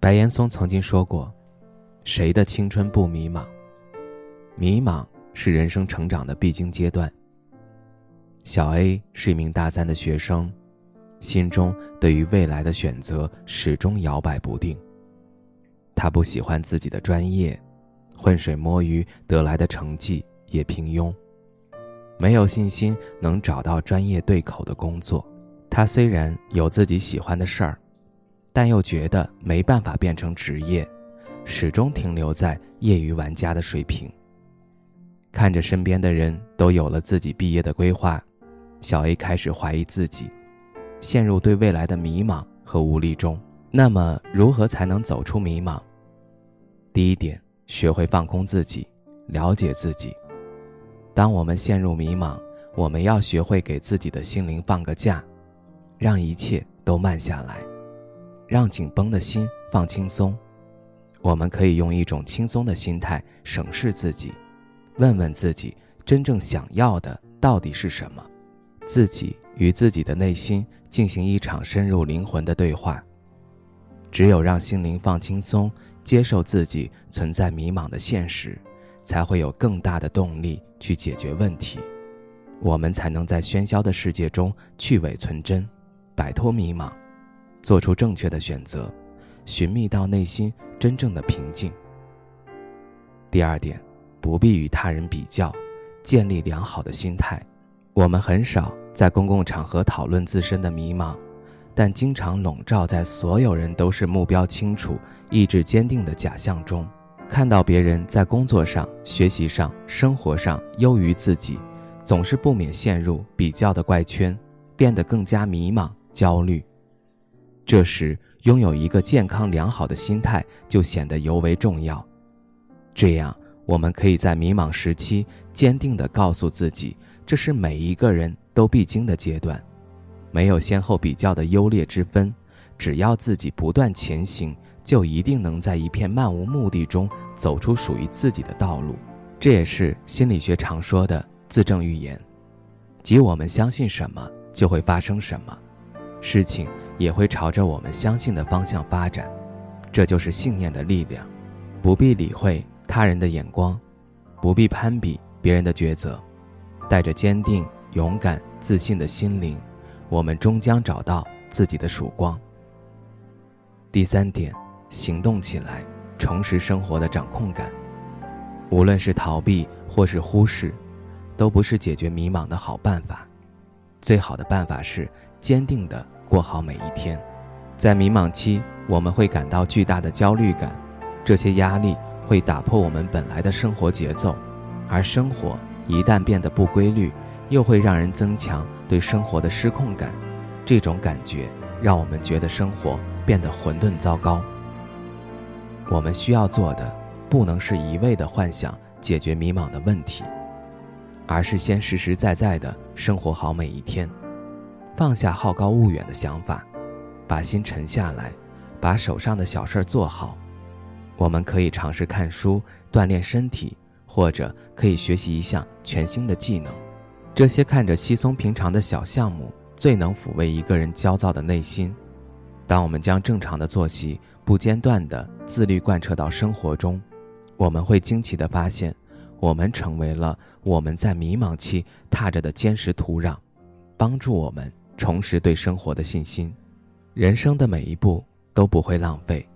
白岩松曾经说过：“谁的青春不迷茫？迷茫是人生成长的必经阶段。”小 A 是一名大三的学生，心中对于未来的选择始终摇摆不定。他不喜欢自己的专业，浑水摸鱼得来的成绩也平庸，没有信心能找到专业对口的工作。他虽然有自己喜欢的事儿。但又觉得没办法变成职业，始终停留在业余玩家的水平。看着身边的人都有了自己毕业的规划，小 A 开始怀疑自己，陷入对未来的迷茫和无力中。那么，如何才能走出迷茫？第一点，学会放空自己，了解自己。当我们陷入迷茫，我们要学会给自己的心灵放个假，让一切都慢下来。让紧绷的心放轻松，我们可以用一种轻松的心态审视自己，问问自己真正想要的到底是什么，自己与自己的内心进行一场深入灵魂的对话。只有让心灵放轻松，接受自己存在迷茫的现实，才会有更大的动力去解决问题，我们才能在喧嚣的世界中去伪存真，摆脱迷茫。做出正确的选择，寻觅到内心真正的平静。第二点，不必与他人比较，建立良好的心态。我们很少在公共场合讨论自身的迷茫，但经常笼罩在所有人都是目标清楚、意志坚定的假象中。看到别人在工作上、学习上、生活上优于自己，总是不免陷入比较的怪圈，变得更加迷茫、焦虑。这时，拥有一个健康良好的心态就显得尤为重要。这样，我们可以在迷茫时期坚定地告诉自己，这是每一个人都必经的阶段，没有先后比较的优劣之分。只要自己不断前行，就一定能在一片漫无目的中走出属于自己的道路。这也是心理学常说的自证预言，即我们相信什么，就会发生什么，事情。也会朝着我们相信的方向发展，这就是信念的力量。不必理会他人的眼光，不必攀比别人的抉择，带着坚定、勇敢、自信的心灵，我们终将找到自己的曙光。第三点，行动起来，重拾生活的掌控感。无论是逃避或是忽视，都不是解决迷茫的好办法。最好的办法是坚定的。过好每一天，在迷茫期，我们会感到巨大的焦虑感，这些压力会打破我们本来的生活节奏，而生活一旦变得不规律，又会让人增强对生活的失控感，这种感觉让我们觉得生活变得混沌糟糕。我们需要做的，不能是一味的幻想解决迷茫的问题，而是先实实在在的生活好每一天。放下好高骛远的想法，把心沉下来，把手上的小事儿做好。我们可以尝试看书、锻炼身体，或者可以学习一项全新的技能。这些看着稀松平常的小项目，最能抚慰一个人焦躁的内心。当我们将正常的作息不间断的自律贯彻到生活中，我们会惊奇地发现，我们成为了我们在迷茫期踏着的坚实土壤，帮助我们。重拾对生活的信心，人生的每一步都不会浪费，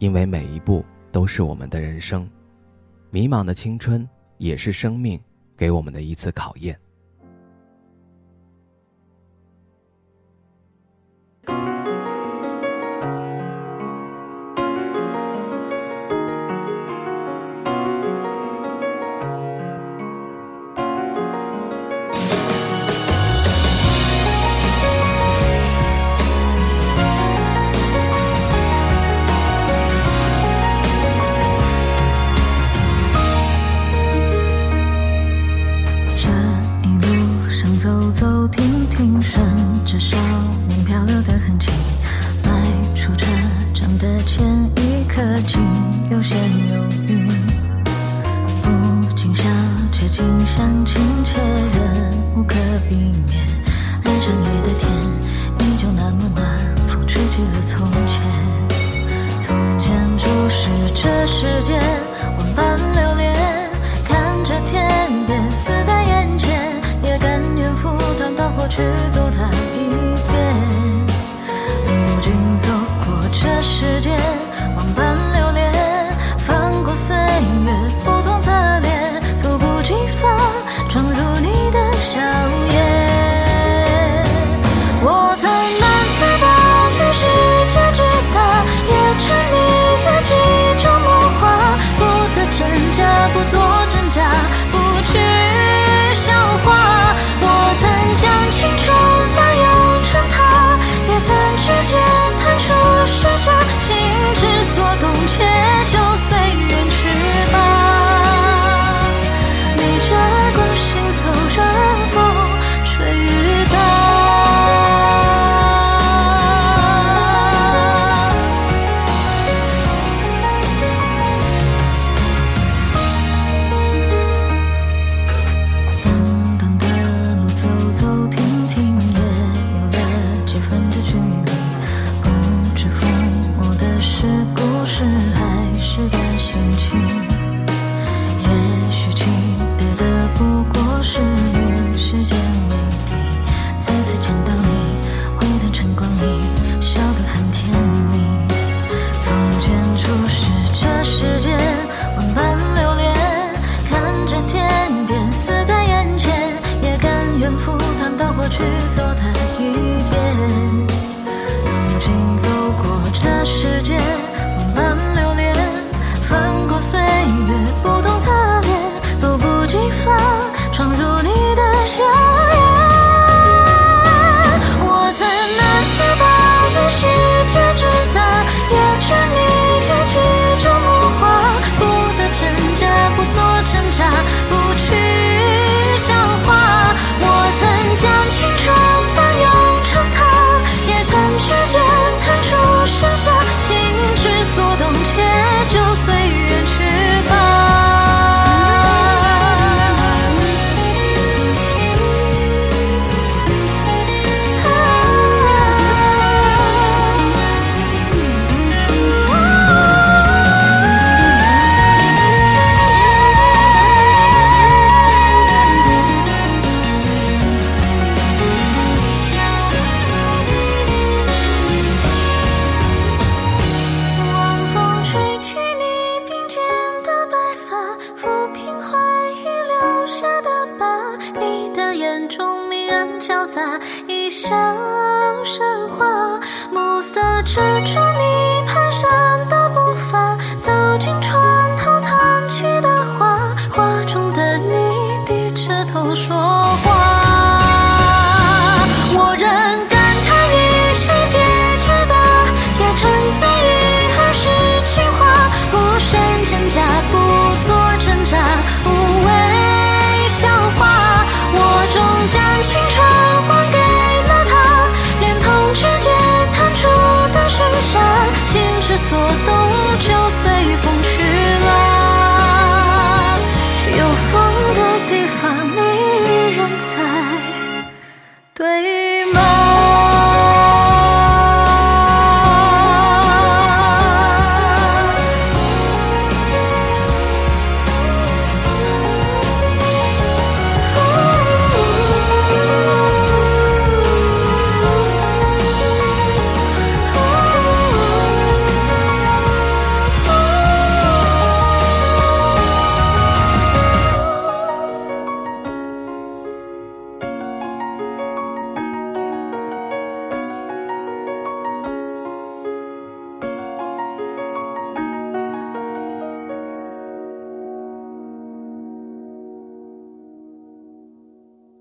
因为每一步都是我们的人生。迷茫的青春也是生命给我们的一次考验。小山花，暮色之中。